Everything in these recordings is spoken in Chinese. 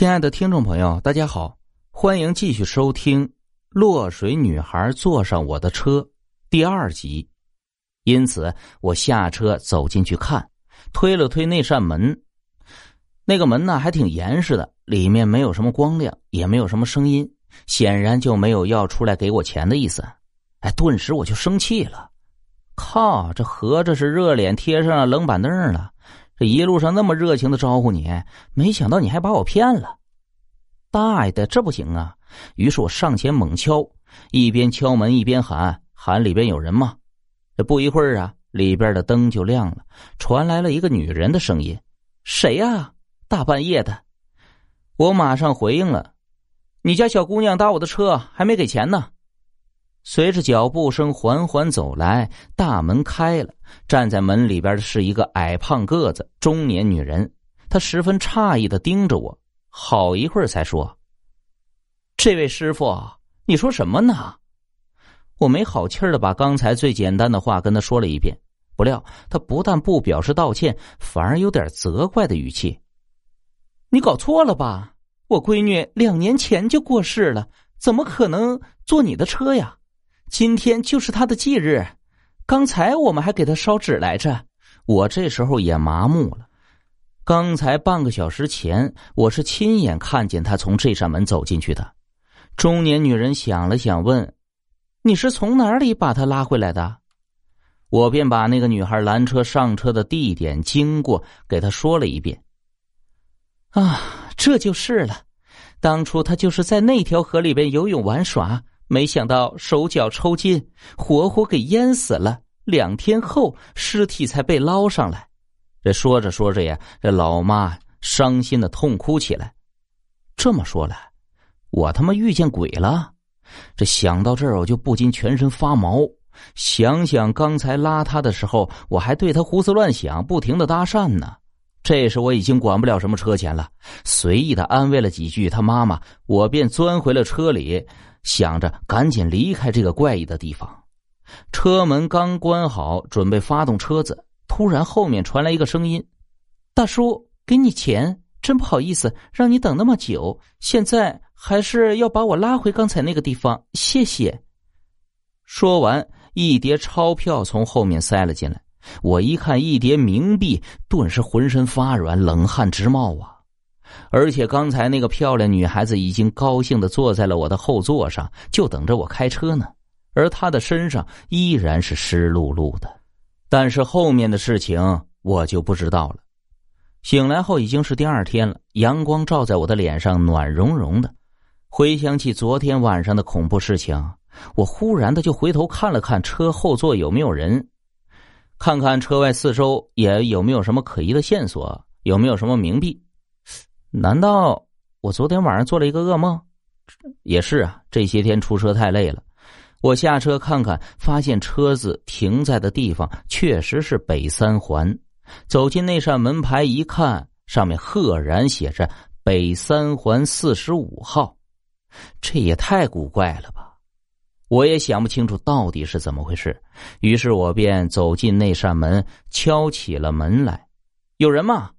亲爱的听众朋友，大家好，欢迎继续收听《落水女孩坐上我的车》第二集。因此，我下车走进去看，推了推那扇门，那个门呢还挺严实的，里面没有什么光亮，也没有什么声音，显然就没有要出来给我钱的意思。哎，顿时我就生气了，靠，这合着是热脸贴上了冷板凳了。这一路上那么热情的招呼你，没想到你还把我骗了，大爷的，这不行啊！于是我上前猛敲，一边敲门一边喊：“喊里边有人吗？”这不一会儿啊，里边的灯就亮了，传来了一个女人的声音：“谁呀？大半夜的！”我马上回应了：“你家小姑娘搭我的车，还没给钱呢。”随着脚步声缓缓走来，大门开了，站在门里边的是一个矮胖个子中年女人。她十分诧异的盯着我，好一会儿才说：“这位师傅，你说什么呢？”我没好气的把刚才最简单的话跟他说了一遍，不料他不但不表示道歉，反而有点责怪的语气：“你搞错了吧？我闺女两年前就过世了，怎么可能坐你的车呀？”今天就是他的忌日，刚才我们还给他烧纸来着。我这时候也麻木了。刚才半个小时前，我是亲眼看见他从这扇门走进去的。中年女人想了想，问：“你是从哪里把他拉回来的？”我便把那个女孩拦车上车的地点、经过给她说了一遍。啊，这就是了。当初他就是在那条河里边游泳玩耍。没想到手脚抽筋，活活给淹死了。两天后，尸体才被捞上来。这说着说着呀，这老妈伤心的痛哭起来。这么说来，我他妈遇见鬼了！这想到这儿，我就不禁全身发毛。想想刚才拉他的时候，我还对他胡思乱想，不停的搭讪呢。这时我已经管不了什么车钱了，随意的安慰了几句他妈妈，我便钻回了车里。想着赶紧离开这个怪异的地方，车门刚关好，准备发动车子，突然后面传来一个声音：“大叔，给你钱，真不好意思让你等那么久，现在还是要把我拉回刚才那个地方，谢谢。”说完，一叠钞票从后面塞了进来，我一看一叠冥币，顿时浑身发软，冷汗直冒啊！而且刚才那个漂亮女孩子已经高兴的坐在了我的后座上，就等着我开车呢。而她的身上依然是湿漉漉的。但是后面的事情我就不知道了。醒来后已经是第二天了，阳光照在我的脸上，暖融融的。回想起昨天晚上的恐怖事情，我忽然的就回头看了看车后座有没有人，看看车外四周也有没有什么可疑的线索，有没有什么冥币。难道我昨天晚上做了一个噩梦？也是啊，这些天出车太累了。我下车看看，发现车子停在的地方确实是北三环。走进那扇门牌一看，上面赫然写着“北三环四十五号”，这也太古怪了吧！我也想不清楚到底是怎么回事。于是我便走进那扇门，敲起了门来：“有人吗？”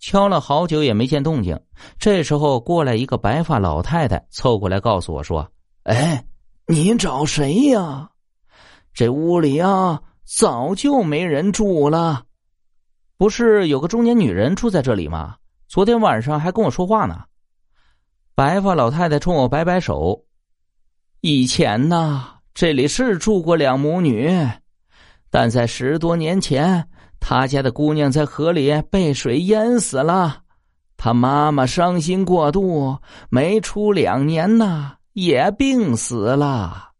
敲了好久也没见动静，这时候过来一个白发老太太，凑过来告诉我说：“哎，你找谁呀？这屋里啊，早就没人住了。不是有个中年女人住在这里吗？昨天晚上还跟我说话呢。”白发老太太冲我摆摆手：“以前呢，这里是住过两母女，但在十多年前。”他家的姑娘在河里被水淹死了，他妈妈伤心过度，没出两年呢，也病死了。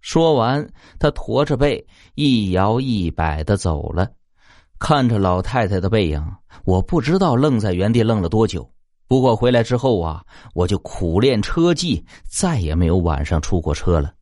说完，他驼着背，一摇一摆的走了。看着老太太的背影，我不知道愣在原地愣了多久。不过回来之后啊，我就苦练车技，再也没有晚上出过车了。